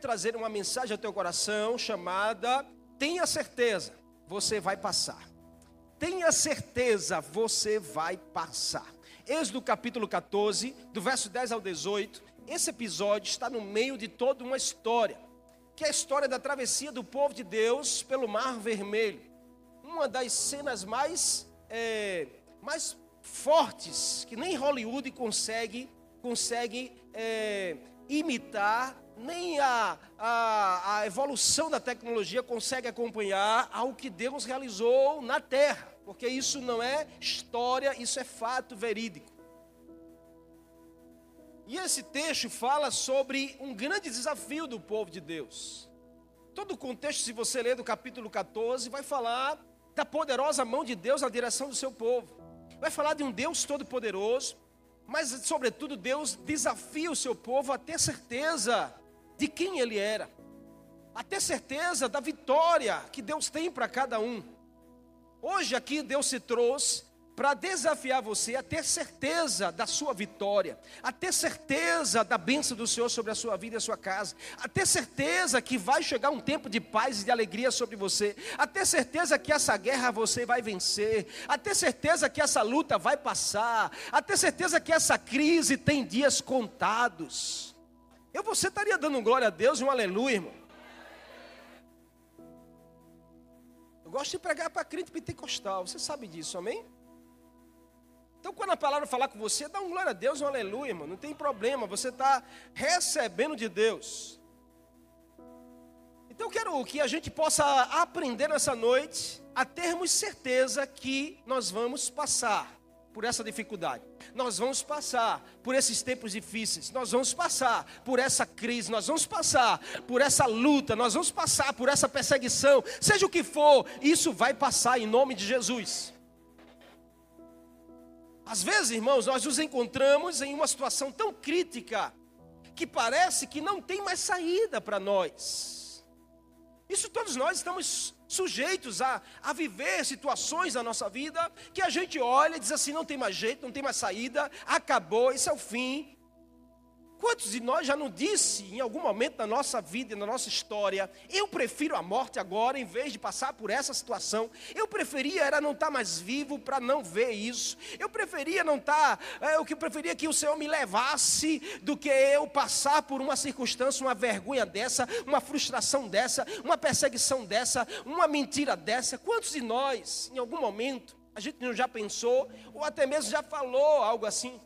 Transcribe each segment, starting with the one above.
trazer uma mensagem ao teu coração chamada Tenha certeza, você vai passar. Tenha certeza, você vai passar. Êxodo capítulo 14, do verso 10 ao 18. Esse episódio está no meio de toda uma história, que é a história da travessia do povo de Deus pelo Mar Vermelho. Uma das cenas mais, é, mais fortes que nem Hollywood consegue, consegue é, imitar, nem a, a, a evolução da tecnologia consegue acompanhar ao que Deus realizou na terra, porque isso não é história, isso é fato verídico. E esse texto fala sobre um grande desafio do povo de Deus. Todo o contexto, se você ler do capítulo 14, vai falar da poderosa mão de Deus na direção do seu povo. Vai falar de um Deus todo-poderoso, mas, sobretudo, Deus desafia o seu povo a ter certeza de quem ele era, a ter certeza da vitória que Deus tem para cada um. Hoje aqui Deus se trouxe para desafiar você a ter certeza da sua vitória, a ter certeza da bênção do Senhor sobre a sua vida e a sua casa, a ter certeza que vai chegar um tempo de paz e de alegria sobre você, a ter certeza que essa guerra você vai vencer, a ter certeza que essa luta vai passar, a ter certeza que essa crise tem dias contados. Eu você estaria dando glória a Deus e um aleluia, irmão. Eu gosto de pregar para crente pentecostal, você sabe disso, amém? Então, quando a palavra falar com você, dá um glória a Deus, um aleluia, irmão. Não tem problema, você está recebendo de Deus. Então, eu quero que a gente possa aprender nessa noite a termos certeza que nós vamos passar por essa dificuldade. Nós vamos passar por esses tempos difíceis. Nós vamos passar por essa crise. Nós vamos passar por essa luta. Nós vamos passar por essa perseguição. Seja o que for, isso vai passar em nome de Jesus. Às vezes, irmãos, nós nos encontramos em uma situação tão crítica que parece que não tem mais saída para nós. Isso todos nós estamos sujeitos a, a viver situações na nossa vida que a gente olha e diz assim: não tem mais jeito, não tem mais saída, acabou, isso é o fim. Quantos de nós já não disse em algum momento da nossa vida, na nossa história, eu prefiro a morte agora em vez de passar por essa situação? Eu preferia era não estar tá mais vivo para não ver isso. Eu preferia não estar, tá, é, eu que preferia que o Senhor me levasse do que eu passar por uma circunstância, uma vergonha dessa, uma frustração dessa, uma perseguição dessa, uma mentira dessa. Quantos de nós, em algum momento, a gente não já pensou ou até mesmo já falou algo assim?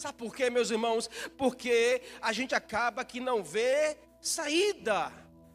Sabe por quê, meus irmãos? Porque a gente acaba que não vê saída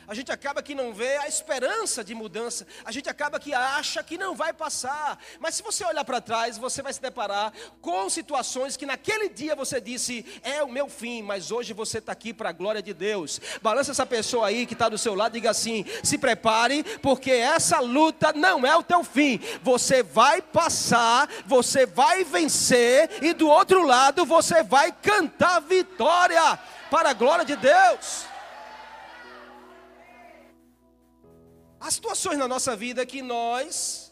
a gente acaba que não vê a esperança de mudança, a gente acaba que acha que não vai passar. Mas se você olhar para trás, você vai se deparar com situações que naquele dia você disse, é o meu fim, mas hoje você está aqui para a glória de Deus. Balança essa pessoa aí que está do seu lado e diga assim: se prepare, porque essa luta não é o teu fim. Você vai passar, você vai vencer, e do outro lado você vai cantar vitória para a glória de Deus. Há situações na nossa vida que nós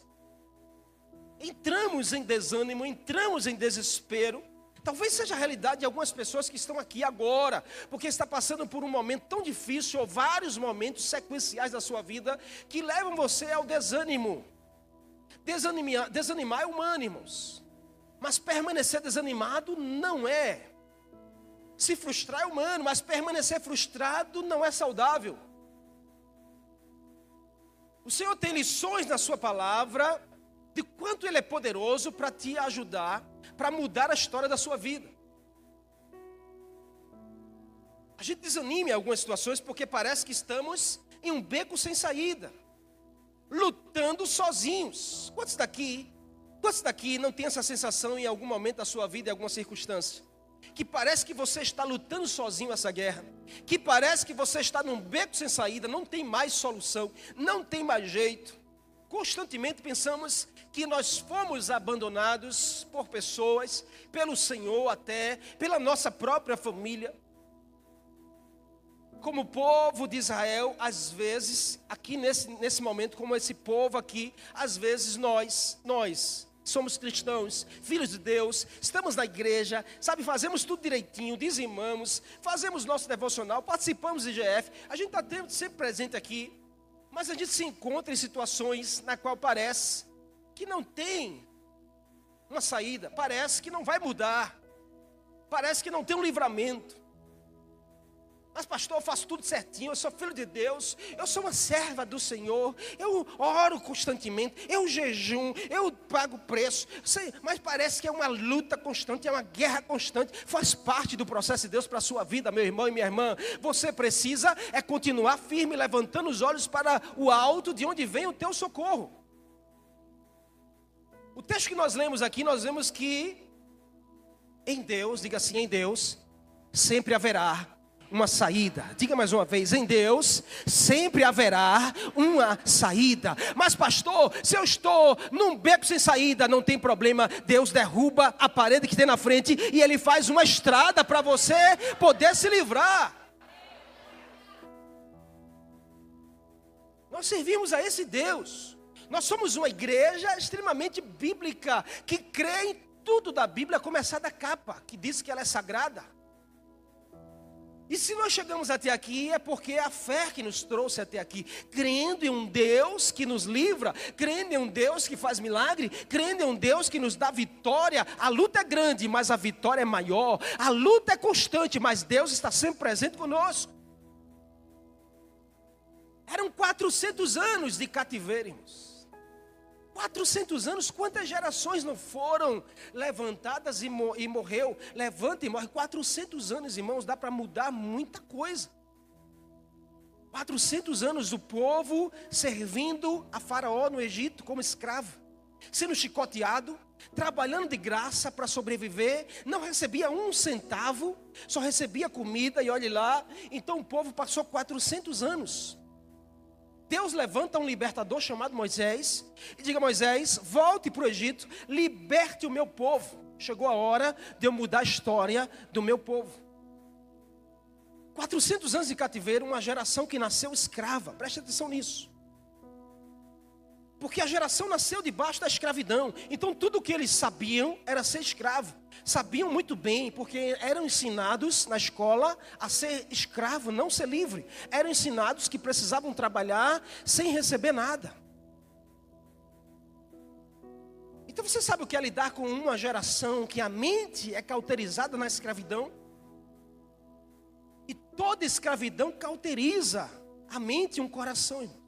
entramos em desânimo, entramos em desespero. Talvez seja a realidade de algumas pessoas que estão aqui agora, porque está passando por um momento tão difícil, ou vários momentos sequenciais da sua vida, que levam você ao desânimo. Desanimar, desanimar é humano, irmãos. Mas permanecer desanimado não é. Se frustrar é humano, mas permanecer frustrado não é saudável. O Senhor tem lições na Sua palavra de quanto Ele é poderoso para te ajudar, para mudar a história da sua vida. A gente desanima em algumas situações porque parece que estamos em um beco sem saída, lutando sozinhos. Quantos daqui, quantos daqui não tem essa sensação em algum momento da sua vida, em alguma circunstância? Que parece que você está lutando sozinho essa guerra, que parece que você está num beco sem saída, não tem mais solução, não tem mais jeito. Constantemente pensamos que nós fomos abandonados por pessoas, pelo Senhor até, pela nossa própria família. Como povo de Israel, às vezes, aqui nesse, nesse momento, como esse povo aqui, às vezes nós, nós, somos cristãos, filhos de Deus, estamos na igreja, sabe, fazemos tudo direitinho, dizimamos, fazemos nosso devocional, participamos de IGF, a gente está sempre presente aqui, mas a gente se encontra em situações na qual parece que não tem uma saída, parece que não vai mudar, parece que não tem um livramento. Mas, pastor, eu faço tudo certinho, eu sou filho de Deus, eu sou uma serva do Senhor, eu oro constantemente, eu jejum, eu pago preço, sei, mas parece que é uma luta constante, é uma guerra constante, faz parte do processo de Deus para a sua vida, meu irmão e minha irmã. Você precisa é continuar firme, levantando os olhos para o alto, de onde vem o teu socorro. O texto que nós lemos aqui, nós vemos que em Deus, diga assim, em Deus, sempre haverá uma saída. Diga mais uma vez: em Deus sempre haverá uma saída. Mas, pastor, se eu estou num beco sem saída, não tem problema. Deus derruba a parede que tem na frente e Ele faz uma estrada para você poder se livrar. Nós servimos a esse Deus. Nós somos uma igreja extremamente bíblica que crê em tudo da Bíblia, começar da capa, que diz que ela é sagrada. E se nós chegamos até aqui é porque é a fé que nos trouxe até aqui, crendo em um Deus que nos livra, crendo em um Deus que faz milagre, crendo em um Deus que nos dá vitória. A luta é grande, mas a vitória é maior. A luta é constante, mas Deus está sempre presente conosco. Eram 400 anos de cativeiro. 400 anos, quantas gerações não foram levantadas e, mo e morreu? Levanta e morre. 400 anos, irmãos, dá para mudar muita coisa. 400 anos o povo servindo a Faraó no Egito como escravo, sendo chicoteado, trabalhando de graça para sobreviver, não recebia um centavo, só recebia comida e olhe lá. Então o povo passou 400 anos Deus levanta um libertador chamado Moisés e diga: Moisés, volte para o Egito, liberte o meu povo. Chegou a hora de eu mudar a história do meu povo. 400 anos de cativeiro, uma geração que nasceu escrava, preste atenção nisso. Porque a geração nasceu debaixo da escravidão. Então tudo o que eles sabiam era ser escravo. Sabiam muito bem, porque eram ensinados na escola a ser escravo, não ser livre. Eram ensinados que precisavam trabalhar sem receber nada. Então você sabe o que é lidar com uma geração que a mente é cauterizada na escravidão? E toda escravidão cauteriza a mente e um coração, irmão.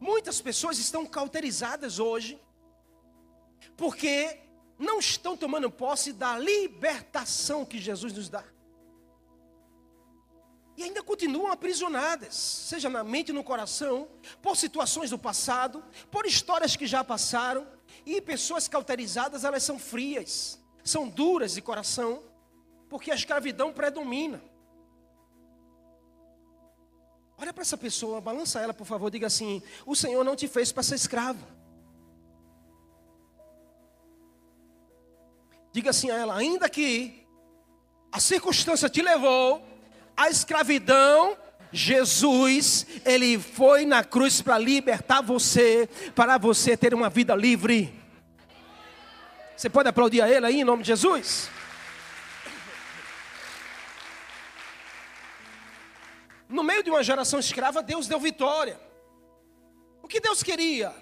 Muitas pessoas estão cauterizadas hoje, porque não estão tomando posse da libertação que Jesus nos dá. E ainda continuam aprisionadas, seja na mente e no coração, por situações do passado, por histórias que já passaram. E pessoas cauterizadas, elas são frias, são duras de coração, porque a escravidão predomina. Olha para essa pessoa, balança ela, por favor, diga assim: O Senhor não te fez para ser escravo. Diga assim a ela: ainda que a circunstância te levou à escravidão, Jesus, ele foi na cruz para libertar você, para você ter uma vida livre. Você pode aplaudir a ele aí em nome de Jesus? No meio de uma geração escrava, Deus deu vitória. O que Deus queria?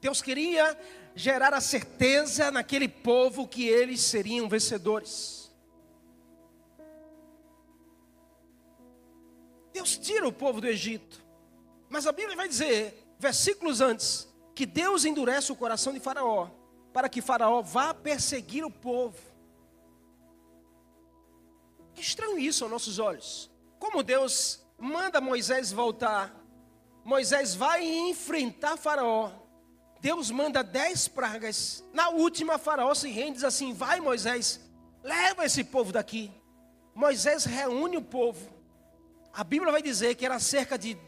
Deus queria gerar a certeza naquele povo que eles seriam vencedores. Deus tira o povo do Egito. Mas a Bíblia vai dizer, versículos antes, que Deus endurece o coração de Faraó, para que Faraó vá perseguir o povo. É estranho isso aos nossos olhos. Como Deus manda Moisés voltar. Moisés vai enfrentar Faraó. Deus manda dez pragas. Na última, Faraó se rende e diz assim: Vai, Moisés, leva esse povo daqui. Moisés reúne o povo. A Bíblia vai dizer que era cerca de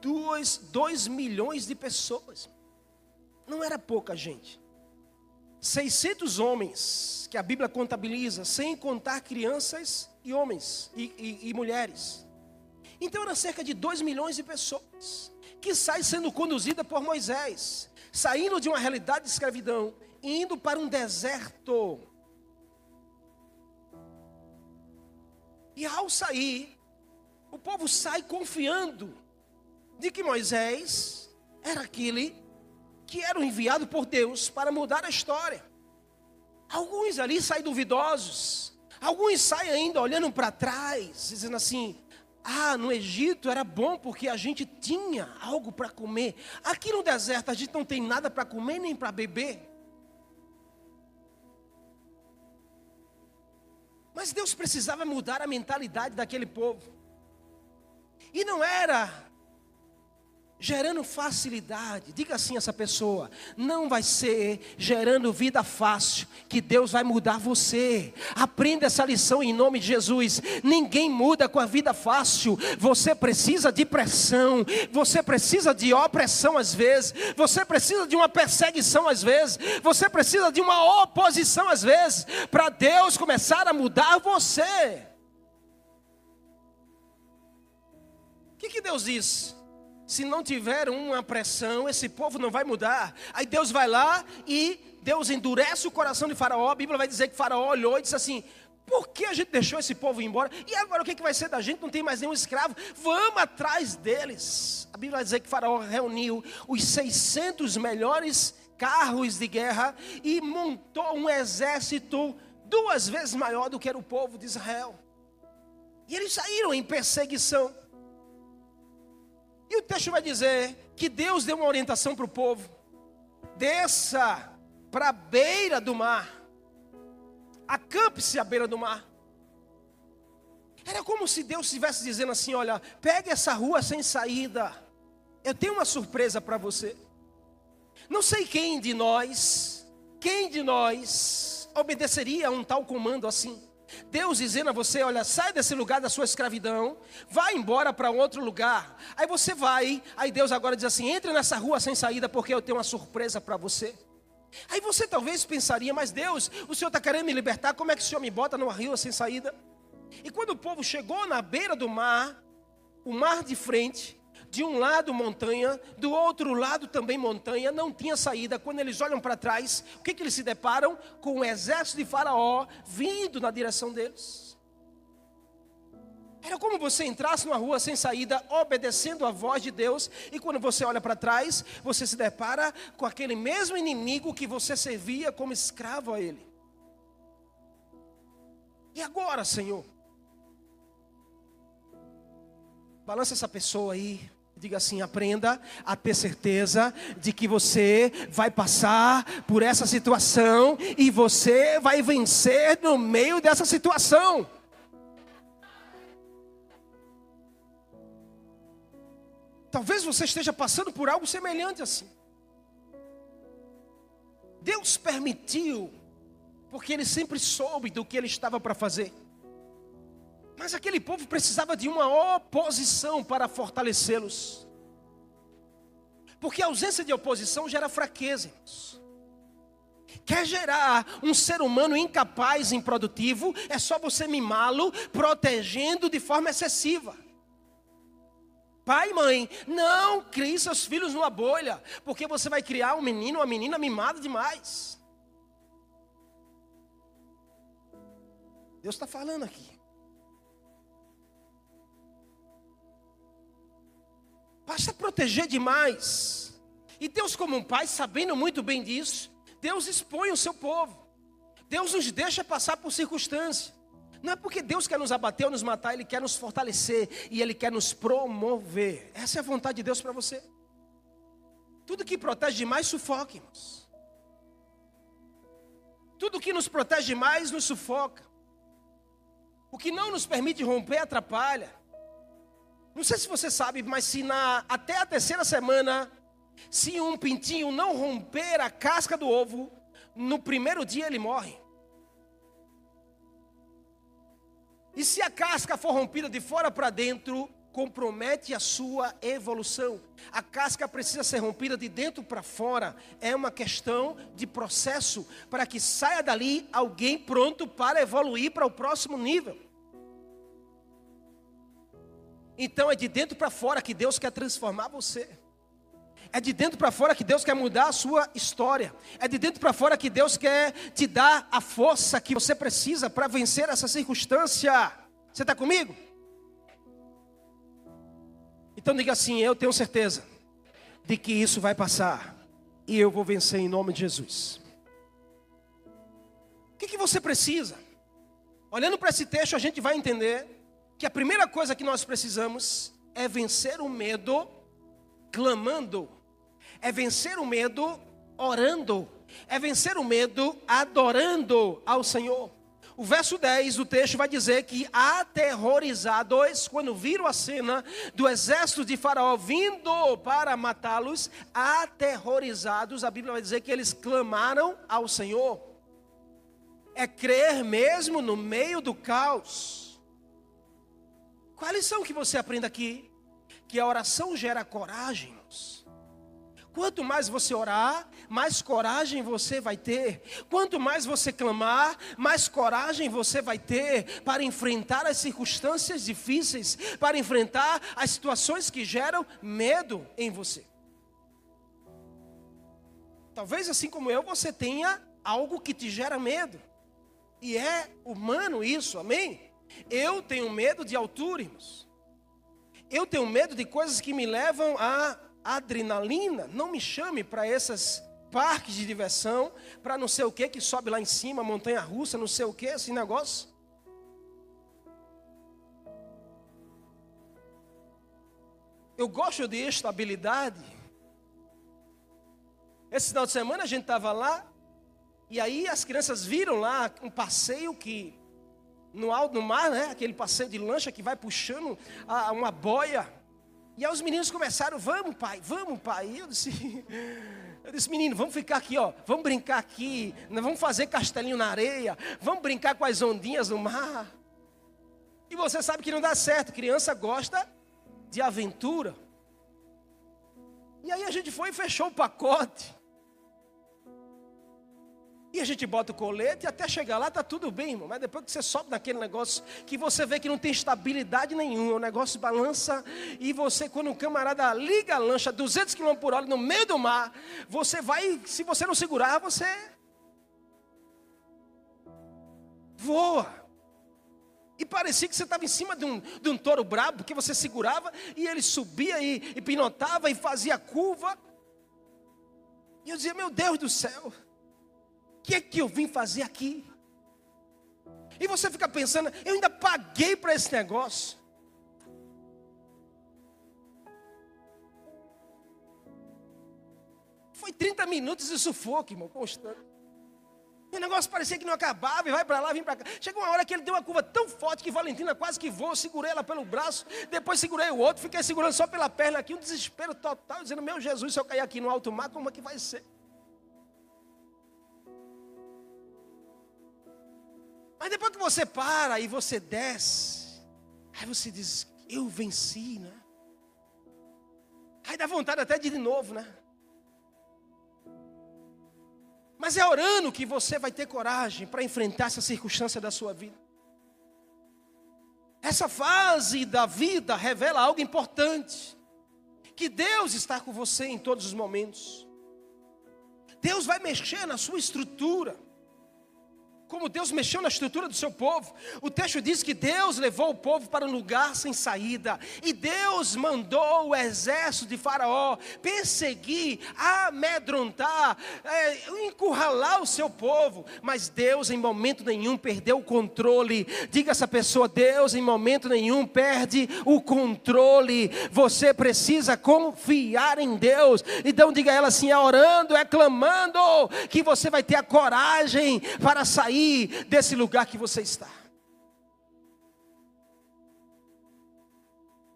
dois, dois milhões de pessoas. Não era pouca gente. 600 homens que a Bíblia contabiliza, sem contar crianças e homens e, e, e mulheres. Então era cerca de 2 milhões de pessoas que sai sendo conduzida por Moisés, saindo de uma realidade de escravidão, indo para um deserto. E ao sair, o povo sai confiando de que Moisés era aquele que era enviado por Deus para mudar a história. Alguns ali saem duvidosos, alguns saem ainda olhando para trás, dizendo assim: ah, no Egito era bom porque a gente tinha algo para comer. Aqui no deserto a gente não tem nada para comer nem para beber. Mas Deus precisava mudar a mentalidade daquele povo. E não era gerando facilidade. Diga assim essa pessoa: não vai ser gerando vida fácil que Deus vai mudar você. Aprenda essa lição em nome de Jesus. Ninguém muda com a vida fácil. Você precisa de pressão, você precisa de opressão às vezes, você precisa de uma perseguição às vezes, você precisa de uma oposição às vezes, para Deus começar a mudar você. O que, que Deus diz? Se não tiver uma pressão, esse povo não vai mudar. Aí Deus vai lá e Deus endurece o coração de Faraó. A Bíblia vai dizer que Faraó olhou e disse assim: por que a gente deixou esse povo embora? E agora o que, vai ser da gente? Não tem mais nenhum escravo. Vamos atrás deles. A Bíblia vai dizer que Faraó reuniu os 600 melhores carros de guerra e montou um exército duas vezes maior do que era o povo de Israel. E eles saíram em perseguição. E o texto vai dizer que Deus deu uma orientação para o povo: desça para a beira do mar, acampe-se à beira do mar. Era como se Deus estivesse dizendo assim: olha, pegue essa rua sem saída, eu tenho uma surpresa para você. Não sei quem de nós, quem de nós obedeceria a um tal comando assim. Deus dizendo a você: olha, sai desse lugar da sua escravidão, vai embora para outro lugar. Aí você vai, aí Deus agora diz assim: entre nessa rua sem saída, porque eu tenho uma surpresa para você. Aí você talvez pensaria: mas Deus, o Senhor está querendo me libertar, como é que o Senhor me bota numa rua sem saída? E quando o povo chegou na beira do mar, o mar de frente, de um lado montanha, do outro lado também montanha, não tinha saída. Quando eles olham para trás, o que, que eles se deparam? Com o exército de Faraó vindo na direção deles. Era como você entrasse numa rua sem saída, obedecendo a voz de Deus, e quando você olha para trás, você se depara com aquele mesmo inimigo que você servia como escravo a ele. E agora, Senhor? Balança essa pessoa aí. Diga assim: aprenda a ter certeza de que você vai passar por essa situação e você vai vencer no meio dessa situação. Talvez você esteja passando por algo semelhante assim. Deus permitiu, porque Ele sempre soube do que Ele estava para fazer. Mas aquele povo precisava de uma oposição para fortalecê-los. Porque a ausência de oposição gera fraqueza. Irmãos. Quer gerar um ser humano incapaz, improdutivo, é só você mimá-lo, protegendo de forma excessiva. Pai e mãe, não crie seus filhos numa bolha, porque você vai criar um menino, uma menina mimada demais. Deus está falando aqui. Basta proteger demais. E Deus, como um pai, sabendo muito bem disso, Deus expõe o seu povo. Deus nos deixa passar por circunstâncias. Não é porque Deus quer nos abater ou nos matar, Ele quer nos fortalecer e Ele quer nos promover. Essa é a vontade de Deus para você. Tudo que protege demais, sufoca, irmãos. Tudo que nos protege demais, nos sufoca. O que não nos permite romper, atrapalha. Não sei se você sabe, mas se na, até a terceira semana, se um pintinho não romper a casca do ovo, no primeiro dia ele morre. E se a casca for rompida de fora para dentro, compromete a sua evolução. A casca precisa ser rompida de dentro para fora. É uma questão de processo para que saia dali alguém pronto para evoluir para o próximo nível. Então é de dentro para fora que Deus quer transformar você. É de dentro para fora que Deus quer mudar a sua história. É de dentro para fora que Deus quer te dar a força que você precisa para vencer essa circunstância. Você está comigo? Então diga assim: Eu tenho certeza de que isso vai passar e eu vou vencer em nome de Jesus. O que, que você precisa? Olhando para esse texto, a gente vai entender que a primeira coisa que nós precisamos é vencer o medo clamando, é vencer o medo orando, é vencer o medo adorando ao Senhor. O verso 10 do texto vai dizer que aterrorizados, quando viram a cena do exército de Faraó vindo para matá-los, aterrorizados, a Bíblia vai dizer que eles clamaram ao Senhor. É crer mesmo no meio do caos. Qual a lição que você aprende aqui? Que a oração gera coragem. Quanto mais você orar, mais coragem você vai ter. Quanto mais você clamar, mais coragem você vai ter para enfrentar as circunstâncias difíceis, para enfrentar as situações que geram medo em você. Talvez assim como eu, você tenha algo que te gera medo. E é humano isso, amém? Eu tenho medo de altura, irmãos. Eu tenho medo de coisas que me levam a adrenalina, não me chame para esses parques de diversão, para não sei o que que sobe lá em cima, montanha russa, não sei o que, esse negócio. Eu gosto de estabilidade. Esse final de semana a gente estava lá, e aí as crianças viram lá um passeio que no alto no mar, né? Aquele passeio de lancha que vai puxando a, uma boia. E aí os meninos começaram, vamos pai, vamos pai. E eu disse, eu disse, menino, vamos ficar aqui, ó, vamos brincar aqui, vamos fazer castelinho na areia, vamos brincar com as ondinhas no mar. E você sabe que não dá certo, criança gosta de aventura. E aí a gente foi e fechou o pacote. E a gente bota o colete e até chegar lá tá tudo bem, irmão. Mas depois que você sobe naquele negócio, que você vê que não tem estabilidade nenhuma, o negócio balança. E você, quando um camarada liga a lancha 200 km por hora no meio do mar, você vai, se você não segurar, você voa. E parecia que você estava em cima de um, de um touro brabo, que você segurava e ele subia e, e pinotava e fazia curva. E eu dizia, meu Deus do céu que é que eu vim fazer aqui? E você fica pensando, eu ainda paguei para esse negócio. Foi 30 minutos de sufoco, irmão, constante. E o negócio parecia que não acabava, e vai para lá, vem para cá. Chegou uma hora que ele deu uma curva tão forte que Valentina quase que voou. Segurei ela pelo braço, depois segurei o outro, fiquei segurando só pela perna aqui, um desespero total, dizendo: Meu Jesus, se eu cair aqui no alto mar, como é que vai ser? Mas depois que você para e você desce, aí você diz, eu venci, né? Aí dá vontade até de ir de novo, né? Mas é orando que você vai ter coragem para enfrentar essa circunstância da sua vida. Essa fase da vida revela algo importante: que Deus está com você em todos os momentos. Deus vai mexer na sua estrutura como Deus mexeu na estrutura do seu povo. O texto diz que Deus levou o povo para um lugar sem saída, e Deus mandou o exército de Faraó perseguir, amedrontar, é, encurralar o seu povo, mas Deus em momento nenhum perdeu o controle. Diga essa pessoa: Deus em momento nenhum perde o controle. Você precisa confiar em Deus. Então diga ela assim: é orando, é clamando, que você vai ter a coragem para sair sair desse lugar que você está.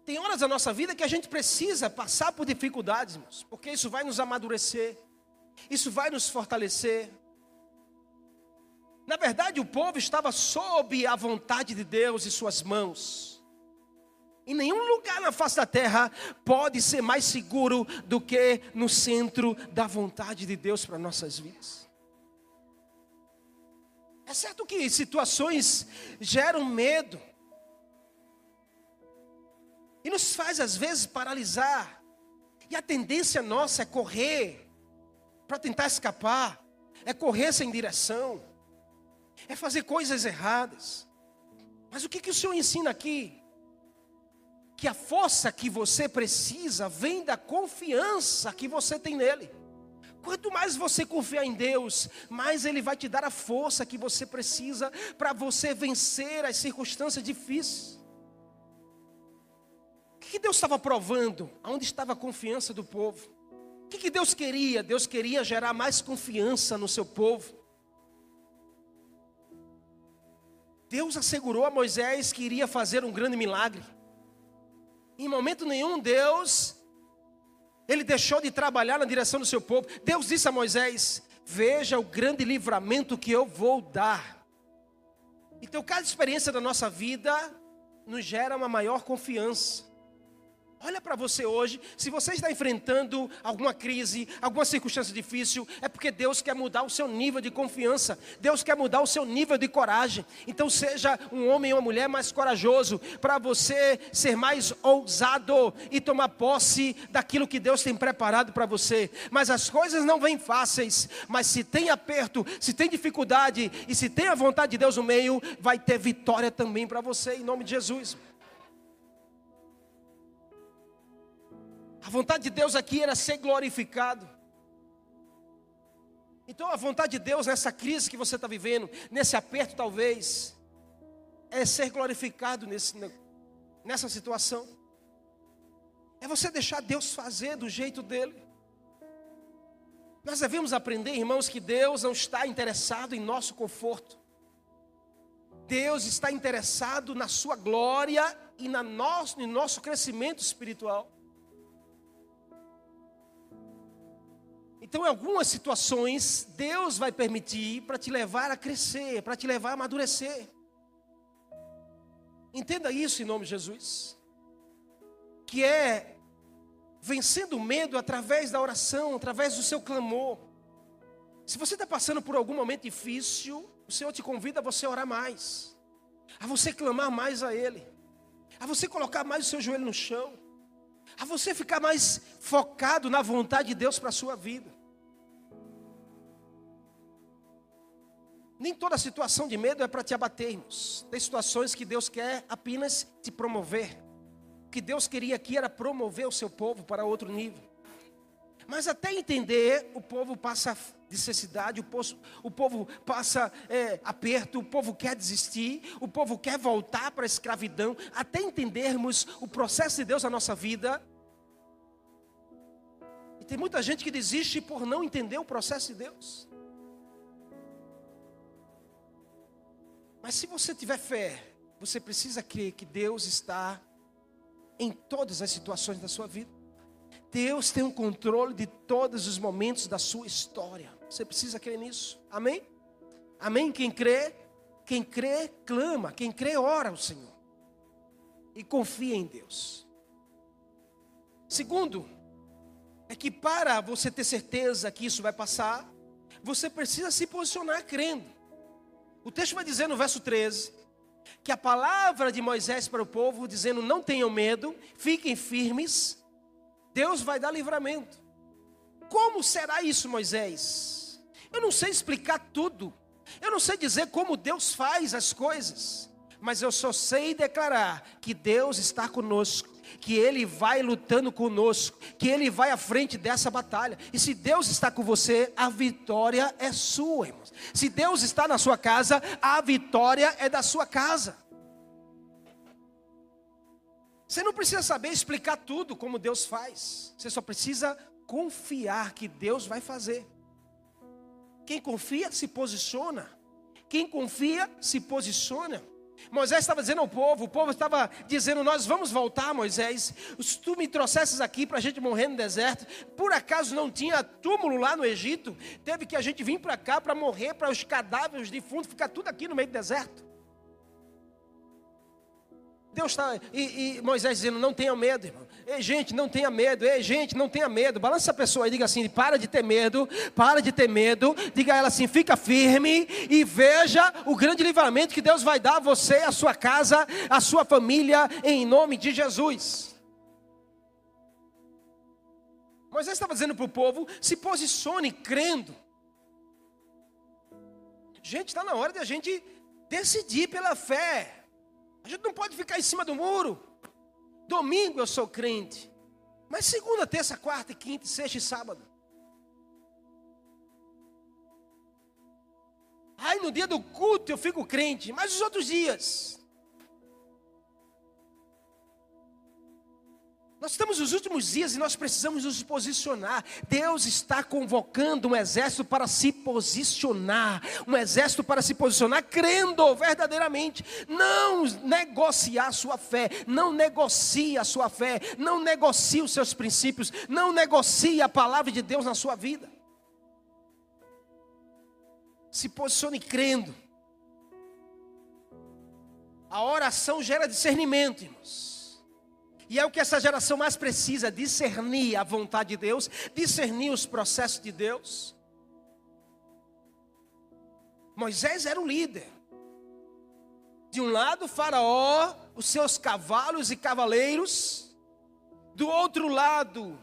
Tem horas da nossa vida que a gente precisa passar por dificuldades, irmãos, porque isso vai nos amadurecer, isso vai nos fortalecer. Na verdade, o povo estava sob a vontade de Deus e suas mãos. Em nenhum lugar na face da terra pode ser mais seguro do que no centro da vontade de Deus para nossas vidas. É certo que situações geram medo. E nos faz às vezes paralisar. E a tendência nossa é correr para tentar escapar, é correr sem direção, é fazer coisas erradas. Mas o que, que o Senhor ensina aqui? Que a força que você precisa vem da confiança que você tem nele. Quanto mais você confiar em Deus, mais Ele vai te dar a força que você precisa para você vencer as circunstâncias difíceis. O que Deus estava provando? Onde estava a confiança do povo? O que Deus queria? Deus queria gerar mais confiança no seu povo. Deus assegurou a Moisés que iria fazer um grande milagre. Em momento nenhum, Deus, ele deixou de trabalhar na direção do seu povo. Deus disse a Moisés: Veja o grande livramento que eu vou dar. Então, cada experiência da nossa vida nos gera uma maior confiança. Olha para você hoje, se você está enfrentando alguma crise, alguma circunstância difícil, é porque Deus quer mudar o seu nível de confiança, Deus quer mudar o seu nível de coragem. Então seja um homem ou uma mulher mais corajoso, para você ser mais ousado e tomar posse daquilo que Deus tem preparado para você. Mas as coisas não vêm fáceis, mas se tem aperto, se tem dificuldade e se tem a vontade de Deus no meio, vai ter vitória também para você, em nome de Jesus. A vontade de Deus aqui era ser glorificado. Então a vontade de Deus nessa crise que você está vivendo, nesse aperto talvez, é ser glorificado nesse, nessa situação. É você deixar Deus fazer do jeito dele. Nós devemos aprender, irmãos, que Deus não está interessado em nosso conforto. Deus está interessado na sua glória e na nosso, no nosso crescimento espiritual. Então, em algumas situações, Deus vai permitir para te levar a crescer, para te levar a amadurecer. Entenda isso em nome de Jesus. Que é vencendo o medo através da oração, através do seu clamor. Se você está passando por algum momento difícil, o Senhor te convida a você orar mais, a você clamar mais a Ele, a você colocar mais o seu joelho no chão, a você ficar mais focado na vontade de Deus para a sua vida. Nem toda situação de medo é para te abater, irmãos. Tem situações que Deus quer apenas te promover. O que Deus queria aqui era promover o seu povo para outro nível. Mas até entender, o povo passa necessidade, o povo, o povo passa é, aperto, o povo quer desistir, o povo quer voltar para a escravidão. Até entendermos o processo de Deus na nossa vida. E tem muita gente que desiste por não entender o processo de Deus. Mas se você tiver fé, você precisa crer que Deus está em todas as situações da sua vida. Deus tem um controle de todos os momentos da sua história. Você precisa crer nisso. Amém? Amém? Quem crê, quem crê, clama. Quem crê, ora ao Senhor. E confia em Deus. Segundo, é que para você ter certeza que isso vai passar, você precisa se posicionar crendo. O texto vai dizer no verso 13 que a palavra de Moisés para o povo, dizendo: Não tenham medo, fiquem firmes, Deus vai dar livramento. Como será isso, Moisés? Eu não sei explicar tudo, eu não sei dizer como Deus faz as coisas, mas eu só sei declarar que Deus está conosco que Ele vai lutando conosco, que Ele vai à frente dessa batalha. E se Deus está com você, a vitória é sua, irmãos. Se Deus está na sua casa, a vitória é da sua casa. Você não precisa saber explicar tudo como Deus faz, você só precisa confiar que Deus vai fazer. Quem confia se posiciona. Quem confia se posiciona. Moisés estava dizendo ao povo, o povo estava dizendo: Nós vamos voltar, Moisés. Se tu me trouxesses aqui para a gente morrer no deserto, por acaso não tinha túmulo lá no Egito? Teve que a gente vir para cá para morrer, para os cadáveres, os defuntos, ficar tudo aqui no meio do deserto. Deus está, e, e, Moisés dizendo: Não tenha medo, irmão. Ei, gente, não tenha medo. Ei, gente, não tenha medo. Balança essa pessoa e diga assim: Para de ter medo, para de ter medo. Diga a ela assim: Fica firme e veja o grande livramento que Deus vai dar a você, a sua casa, a sua família, em nome de Jesus. Moisés estava dizendo para o povo: se posicione crendo. Gente, está na hora de a gente decidir pela fé. A gente não pode ficar em cima do muro. Domingo eu sou crente. Mas segunda, terça, quarta, quinta, sexta e sábado. Aí no dia do culto eu fico crente, mas os outros dias. Nós estamos nos últimos dias e nós precisamos nos posicionar. Deus está convocando um exército para se posicionar. Um exército para se posicionar crendo verdadeiramente. Não negociar sua fé. Não negocie a sua fé. Não negocie os seus princípios. Não negocie a palavra de Deus na sua vida. Se posicione crendo. A oração gera discernimento, irmãos. E é o que essa geração mais precisa: discernir a vontade de Deus, discernir os processos de Deus. Moisés era o líder. De um lado, Faraó, os seus cavalos e cavaleiros. Do outro lado,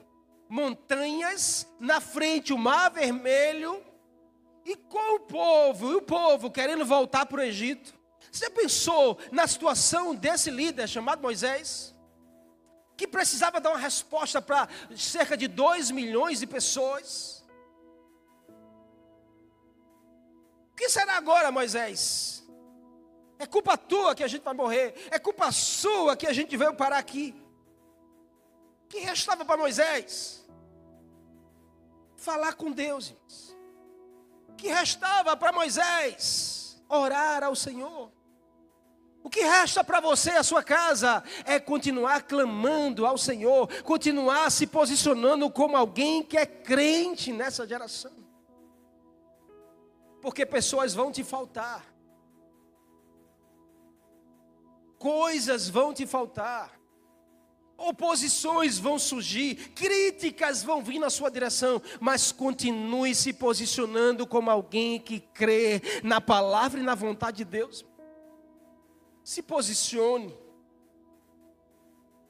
montanhas. Na frente, o Mar Vermelho. E com o povo, e o povo querendo voltar para o Egito. Você pensou na situação desse líder chamado Moisés? Que precisava dar uma resposta para cerca de 2 milhões de pessoas. O que será agora, Moisés? É culpa tua que a gente vai morrer, é culpa sua que a gente veio parar aqui. O que restava para Moisés? Falar com Deus. O que restava para Moisés? Orar ao Senhor. O que resta para você e a sua casa é continuar clamando ao Senhor, continuar se posicionando como alguém que é crente nessa geração. Porque pessoas vão te faltar, coisas vão te faltar, oposições vão surgir, críticas vão vir na sua direção, mas continue se posicionando como alguém que crê na palavra e na vontade de Deus se posicione.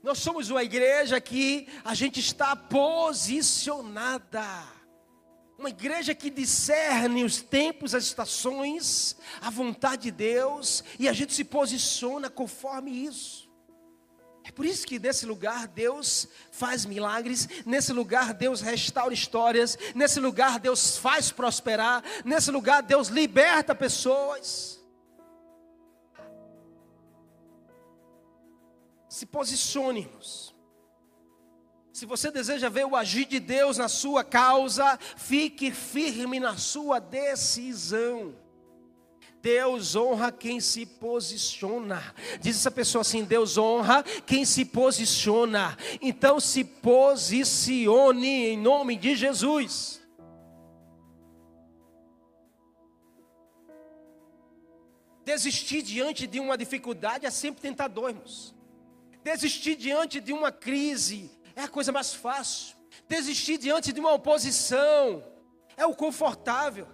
Nós somos uma igreja que a gente está posicionada. Uma igreja que discerne os tempos, as estações, a vontade de Deus, e a gente se posiciona conforme isso. É por isso que nesse lugar Deus faz milagres, nesse lugar Deus restaura histórias, nesse lugar Deus faz prosperar, nesse lugar Deus liberta pessoas. Se posicione, irmãos. Se você deseja ver o agir de Deus na sua causa, fique firme na sua decisão. Deus honra quem se posiciona. Diz essa pessoa assim: Deus honra quem se posiciona. Então se posicione em nome de Jesus. Desistir diante de uma dificuldade é sempre tentador, irmãos. Desistir diante de uma crise é a coisa mais fácil. Desistir diante de uma oposição é o confortável.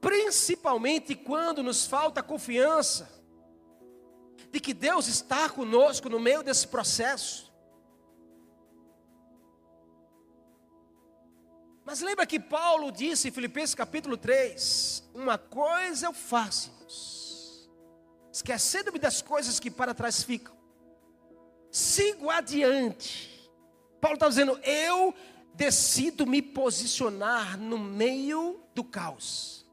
Principalmente quando nos falta confiança de que Deus está conosco no meio desse processo. Mas lembra que Paulo disse em Filipenses capítulo 3: Uma coisa eu faço, esquecendo-me das coisas que para trás ficam sigo adiante. Paulo está dizendo: eu decido me posicionar no meio do caos.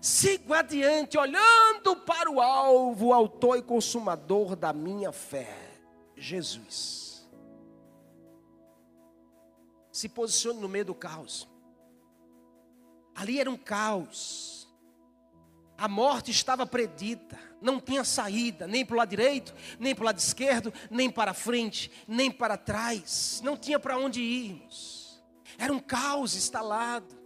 Sigo adiante, olhando para o alvo, autor e consumador da minha fé, Jesus. Se posicione no meio do caos. Ali era um caos. A morte estava predita, não tinha saída, nem para o lado direito, nem para o lado esquerdo, nem para frente, nem para trás, não tinha para onde irmos. Era um caos instalado.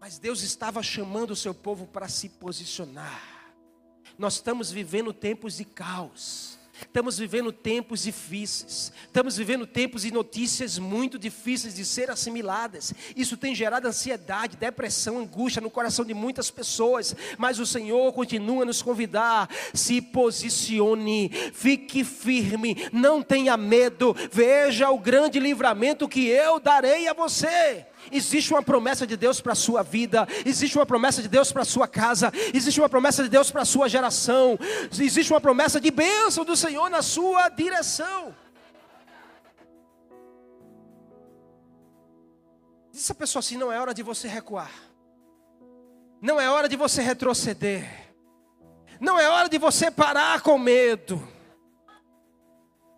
Mas Deus estava chamando o seu povo para se posicionar. Nós estamos vivendo tempos de caos. Estamos vivendo tempos difíceis, estamos vivendo tempos e notícias muito difíceis de ser assimiladas. Isso tem gerado ansiedade, depressão, angústia no coração de muitas pessoas, mas o Senhor continua a nos convidar: se posicione, fique firme, não tenha medo, veja o grande livramento que eu darei a você. Existe uma promessa de Deus para a sua vida, existe uma promessa de Deus para a sua casa, existe uma promessa de Deus para a sua geração, existe uma promessa de bênção do Senhor na sua direção. Diz a pessoa assim: não é hora de você recuar, não é hora de você retroceder, não é hora de você parar com medo.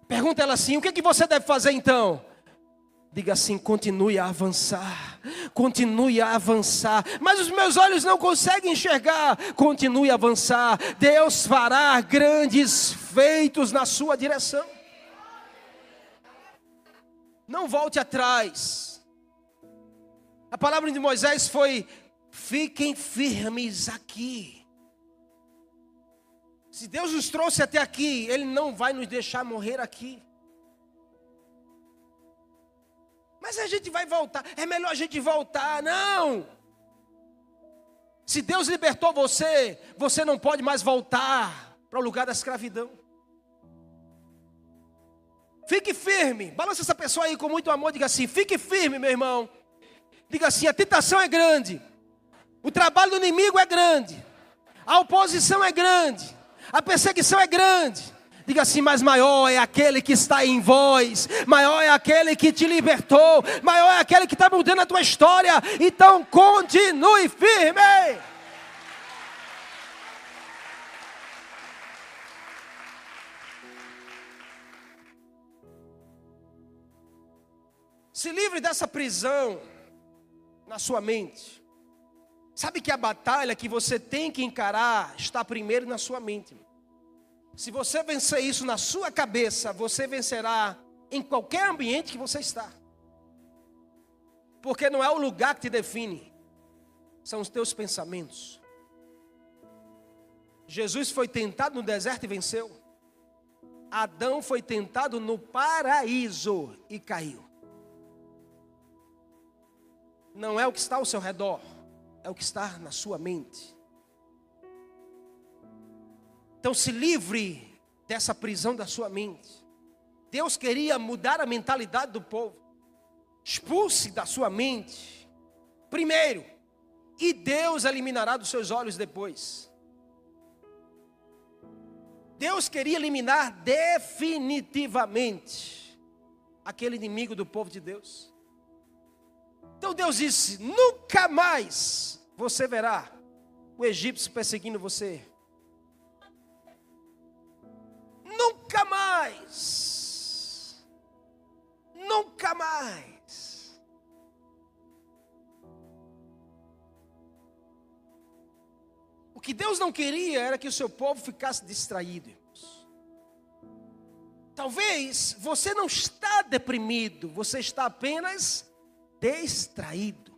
Pergunta ela assim: o que, é que você deve fazer então? Diga assim: continue a avançar, continue a avançar. Mas os meus olhos não conseguem enxergar. Continue a avançar. Deus fará grandes feitos na sua direção. Não volte atrás. A palavra de Moisés foi: fiquem firmes aqui. Se Deus nos trouxe até aqui, Ele não vai nos deixar morrer aqui. Gente vai voltar. É melhor a gente voltar. Não. Se Deus libertou você, você não pode mais voltar para o lugar da escravidão. Fique firme. Balança essa pessoa aí com muito amor. Diga assim: fique firme, meu irmão. Diga assim: a tentação é grande. O trabalho do inimigo é grande. A oposição é grande. A perseguição é grande. Diga assim: mas maior é aquele que está em vós, maior é aquele que te libertou, maior é aquele que está mudando a tua história. Então continue firme. Se livre dessa prisão na sua mente. Sabe que a batalha que você tem que encarar está primeiro na sua mente. Se você vencer isso na sua cabeça, você vencerá em qualquer ambiente que você está. Porque não é o lugar que te define, são os teus pensamentos. Jesus foi tentado no deserto e venceu. Adão foi tentado no paraíso e caiu. Não é o que está ao seu redor, é o que está na sua mente. Então se livre dessa prisão da sua mente. Deus queria mudar a mentalidade do povo. Expulse da sua mente primeiro, e Deus eliminará dos seus olhos depois. Deus queria eliminar definitivamente aquele inimigo do povo de Deus. Então Deus disse: nunca mais você verá o egípcio perseguindo você. Nunca mais. Nunca mais. O que Deus não queria era que o seu povo ficasse distraído. Talvez você não está deprimido, você está apenas distraído.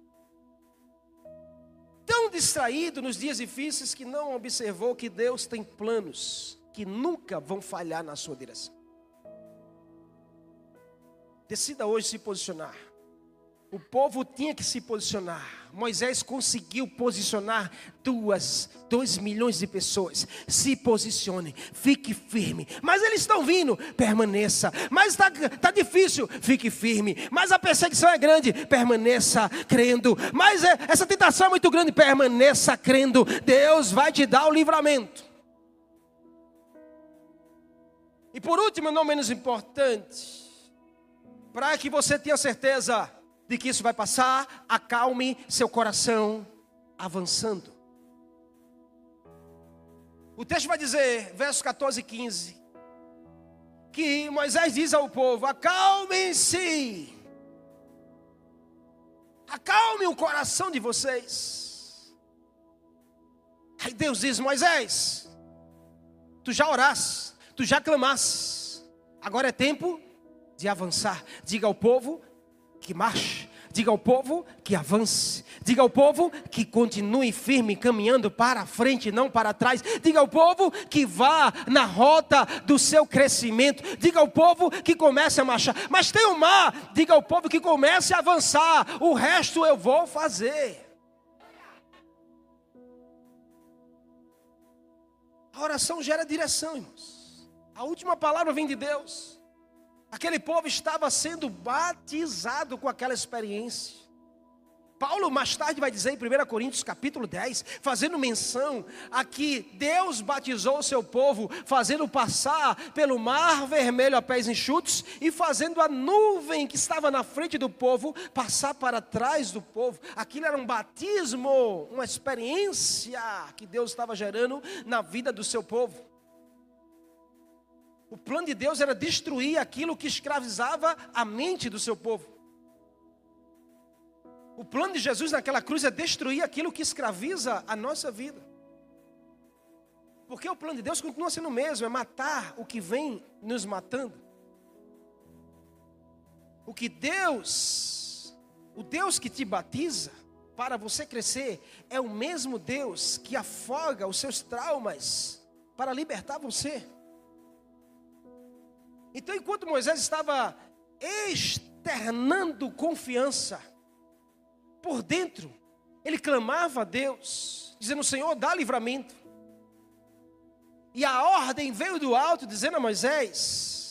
Tão distraído nos dias difíceis que não observou que Deus tem planos que nunca vão falhar na sua direção. Decida hoje se posicionar. O povo tinha que se posicionar. Moisés conseguiu posicionar duas, dois milhões de pessoas. Se posicione, fique firme. Mas eles estão vindo, permaneça. Mas está tá difícil, fique firme. Mas a perseguição é grande, permaneça crendo. Mas é, essa tentação é muito grande, permaneça crendo. Deus vai te dar o livramento. E por último, não menos importante, para que você tenha certeza de que isso vai passar, acalme seu coração avançando. O texto vai dizer, versos 14 e 15, que Moisés diz ao povo: acalmem-se, acalme o coração de vocês. Aí Deus diz: Moisés, tu já oraste Tu já clamaste. Agora é tempo de avançar. Diga ao povo que marche. Diga ao povo que avance. Diga ao povo que continue firme, caminhando para frente, não para trás. Diga ao povo que vá na rota do seu crescimento. Diga ao povo que comece a marchar. Mas tem o mar. Diga ao povo que comece a avançar. O resto eu vou fazer. A oração gera direção, irmãos. A última palavra vem de Deus. Aquele povo estava sendo batizado com aquela experiência. Paulo mais tarde vai dizer em 1 Coríntios capítulo 10, fazendo menção a que Deus batizou o seu povo, fazendo passar pelo mar vermelho a pés enxutos e fazendo a nuvem que estava na frente do povo passar para trás do povo. Aquilo era um batismo, uma experiência que Deus estava gerando na vida do seu povo. O plano de Deus era destruir aquilo que escravizava a mente do seu povo. O plano de Jesus naquela cruz é destruir aquilo que escraviza a nossa vida. Porque o plano de Deus continua sendo o mesmo, é matar o que vem nos matando. O que Deus, o Deus que te batiza para você crescer, é o mesmo Deus que afoga os seus traumas para libertar você. Então, enquanto Moisés estava externando confiança, por dentro, ele clamava a Deus, dizendo: Senhor, dá livramento. E a ordem veio do alto, dizendo a Moisés: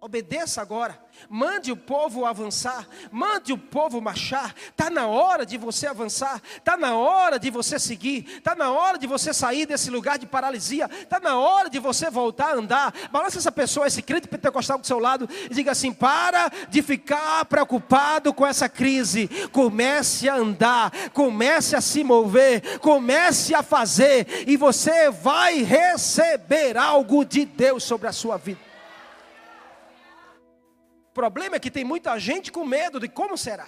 obedeça agora. Mande o povo avançar, mande o povo marchar. Está na hora de você avançar, está na hora de você seguir, está na hora de você sair desse lugar de paralisia, está na hora de você voltar a andar. Balança essa pessoa, esse crente pentecostal do seu lado e diga assim: para de ficar preocupado com essa crise, comece a andar, comece a se mover, comece a fazer, e você vai receber algo de Deus sobre a sua vida. O problema é que tem muita gente com medo de como será.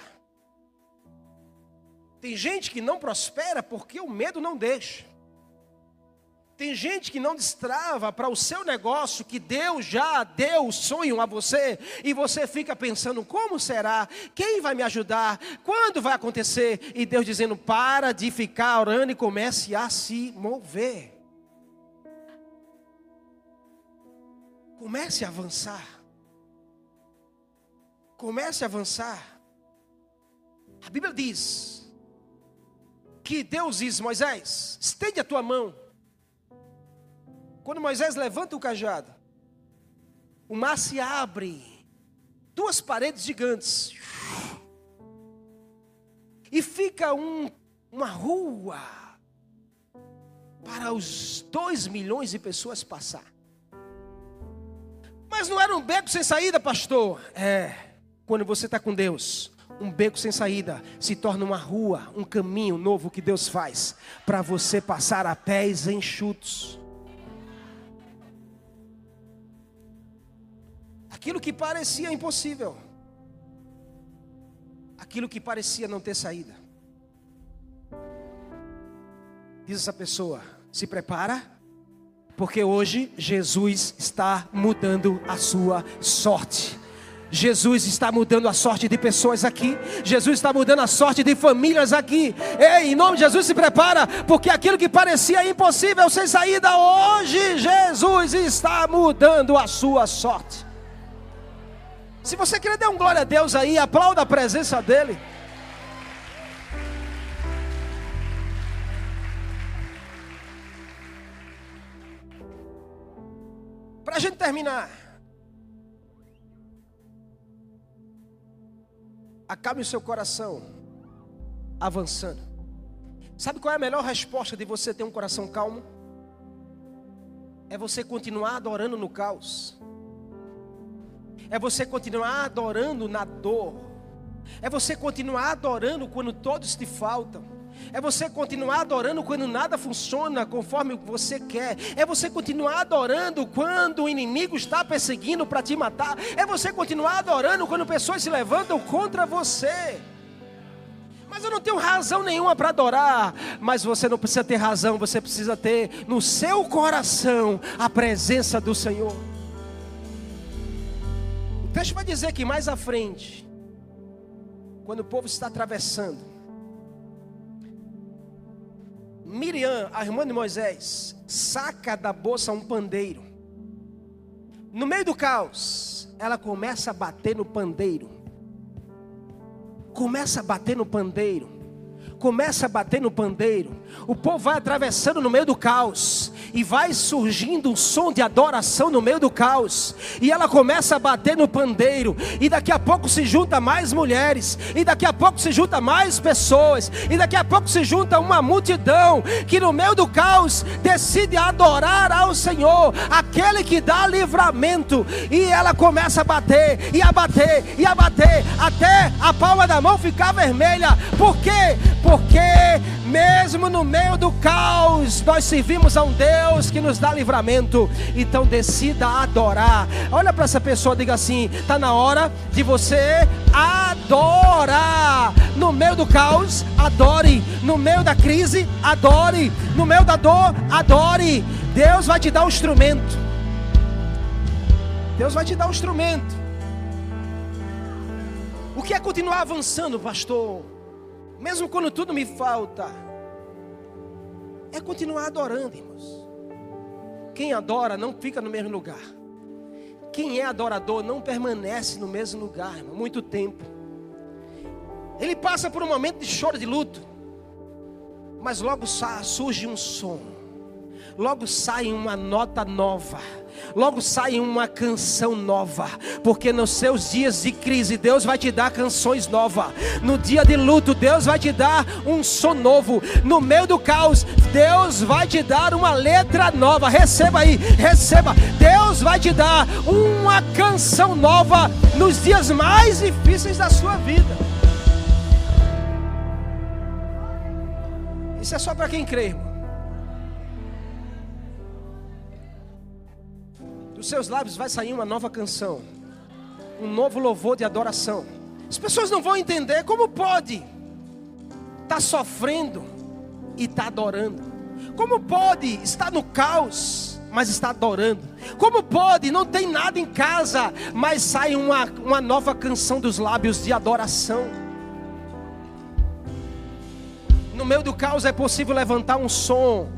Tem gente que não prospera porque o medo não deixa. Tem gente que não destrava para o seu negócio que Deus já deu o sonho a você e você fica pensando como será? Quem vai me ajudar? Quando vai acontecer? E Deus dizendo: "Para de ficar orando e comece a se mover". Comece a avançar. Comece a avançar. A Bíblia diz que Deus diz: Moisés, estende a tua mão. Quando Moisés levanta o cajado, o mar se abre, duas paredes gigantes, e fica um, uma rua para os dois milhões de pessoas passar. Mas não era um beco sem saída, pastor. É. Quando você está com Deus, um beco sem saída se torna uma rua, um caminho novo que Deus faz para você passar a pés enxutos. Aquilo que parecia impossível, aquilo que parecia não ter saída. Diz essa pessoa: se prepara, porque hoje Jesus está mudando a sua sorte. Jesus está mudando a sorte de pessoas aqui. Jesus está mudando a sorte de famílias aqui. Ei, em nome de Jesus, se prepara, porque aquilo que parecia impossível sem saída, hoje Jesus está mudando a sua sorte. Se você quer dar um glória a Deus aí, aplauda a presença dEle. Para a gente terminar. Acabe o seu coração avançando. Sabe qual é a melhor resposta de você ter um coração calmo? É você continuar adorando no caos. É você continuar adorando na dor. É você continuar adorando quando todos te faltam. É você continuar adorando quando nada funciona conforme você quer. É você continuar adorando quando o inimigo está perseguindo para te matar. É você continuar adorando quando pessoas se levantam contra você. Mas eu não tenho razão nenhuma para adorar. Mas você não precisa ter razão, você precisa ter no seu coração a presença do Senhor. O texto vai dizer que mais à frente, quando o povo está atravessando, Miriam, a irmã de Moisés, saca da bolsa um pandeiro. No meio do caos, ela começa a bater no pandeiro. Começa a bater no pandeiro. Começa a bater no pandeiro. O povo vai atravessando no meio do caos e vai surgindo um som de adoração no meio do caos, e ela começa a bater no pandeiro, e daqui a pouco se junta mais mulheres, e daqui a pouco se junta mais pessoas, e daqui a pouco se junta uma multidão que no meio do caos decide adorar ao Senhor, aquele que dá livramento, e ela começa a bater, e a bater, e a bater, até a palma da mão ficar vermelha. Por quê? Mesmo no meio do caos, nós servimos a um Deus que nos dá livramento. Então decida adorar. Olha para essa pessoa, diga assim: está na hora de você adorar. No meio do caos, adore. No meio da crise, adore. No meio da dor, adore. Deus vai te dar o instrumento. Deus vai te dar o instrumento. O que é continuar avançando, pastor? Mesmo quando tudo me falta é continuar adorando, irmãos. Quem adora não fica no mesmo lugar. Quem é adorador não permanece no mesmo lugar, irmão, muito tempo. Ele passa por um momento de choro, de luto, mas logo surge um som, logo sai uma nota nova logo sai uma canção nova, porque nos seus dias de crise, Deus vai te dar canções novas, no dia de luto, Deus vai te dar um som novo, no meio do caos, Deus vai te dar uma letra nova. Receba aí, receba. Deus vai te dar uma canção nova nos dias mais difíceis da sua vida. Isso é só para quem crê, irmão. Dos seus lábios vai sair uma nova canção, um novo louvor de adoração. As pessoas não vão entender como pode estar tá sofrendo e estar tá adorando. Como pode estar no caos, mas está adorando? Como pode, não tem nada em casa, mas sai uma, uma nova canção dos lábios de adoração? No meio do caos é possível levantar um som.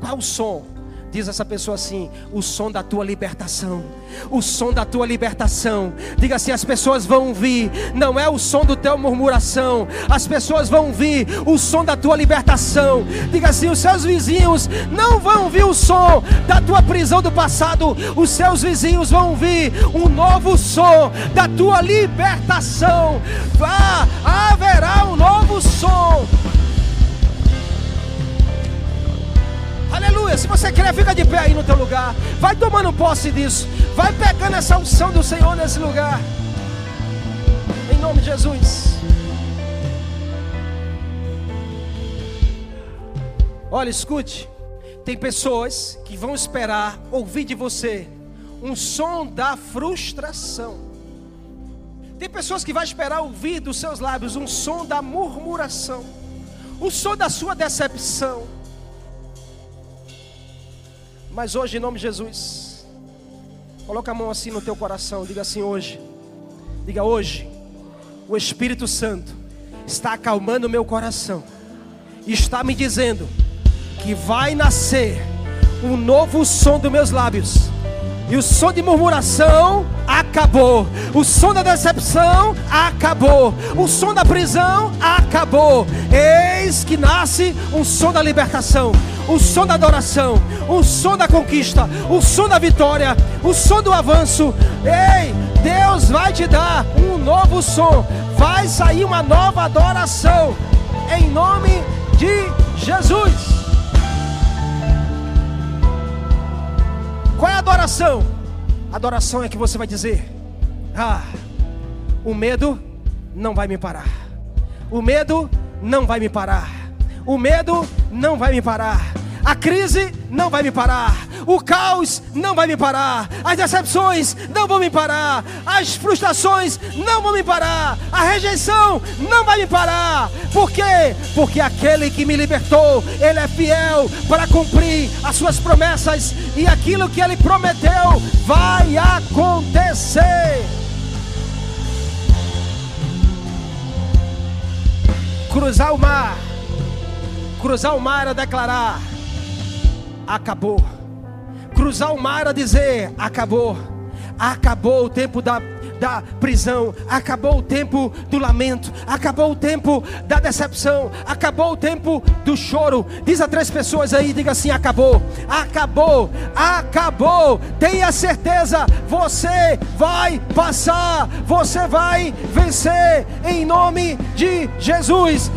Qual som? Diz essa pessoa assim: o som da tua libertação, o som da tua libertação. Diga assim: as pessoas vão ouvir, não é o som do teu murmuração, as pessoas vão ouvir o som da tua libertação. Diga assim: os seus vizinhos não vão ouvir o som da tua prisão do passado, os seus vizinhos vão ouvir um novo som da tua libertação. Vá, haverá um novo som Se você quer, fica de pé aí no teu lugar. Vai tomando posse disso. Vai pegando essa unção do Senhor nesse lugar. Em nome de Jesus. Olha, escute. Tem pessoas que vão esperar ouvir de você um som da frustração. Tem pessoas que vão esperar ouvir dos seus lábios um som da murmuração, o som da sua decepção mas hoje, em nome de Jesus, coloca a mão assim no teu coração, diga assim hoje. Diga hoje, o Espírito Santo está acalmando o meu coração. Está me dizendo que vai nascer um novo som dos meus lábios. E o som de murmuração acabou. O som da decepção acabou. O som da prisão acabou. Eis que nasce um som da libertação o som da adoração, o som da conquista, o som da vitória, o som do avanço. Ei, Deus vai te dar um novo som, vai sair uma nova adoração, em nome de Jesus. Adoração? Adoração é que você vai dizer: Ah, o medo não vai me parar. O medo não vai me parar. O medo não vai me parar. A crise não vai me parar. O caos não vai me parar. As decepções não vão me parar. As frustrações não vão me parar. A rejeição não vai me parar. Por quê? Porque aquele que me libertou, ele é fiel para cumprir as suas promessas e aquilo que ele prometeu vai acontecer. Cruzar o mar. Cruzar o mar era declarar: acabou. Cruzar o mar era dizer: acabou. Acabou o tempo da da prisão, acabou o tempo do lamento, acabou o tempo da decepção, acabou o tempo do choro. Diz a três pessoas aí, diga assim: acabou, acabou, acabou. Tenha certeza, você vai passar, você vai vencer em nome de Jesus.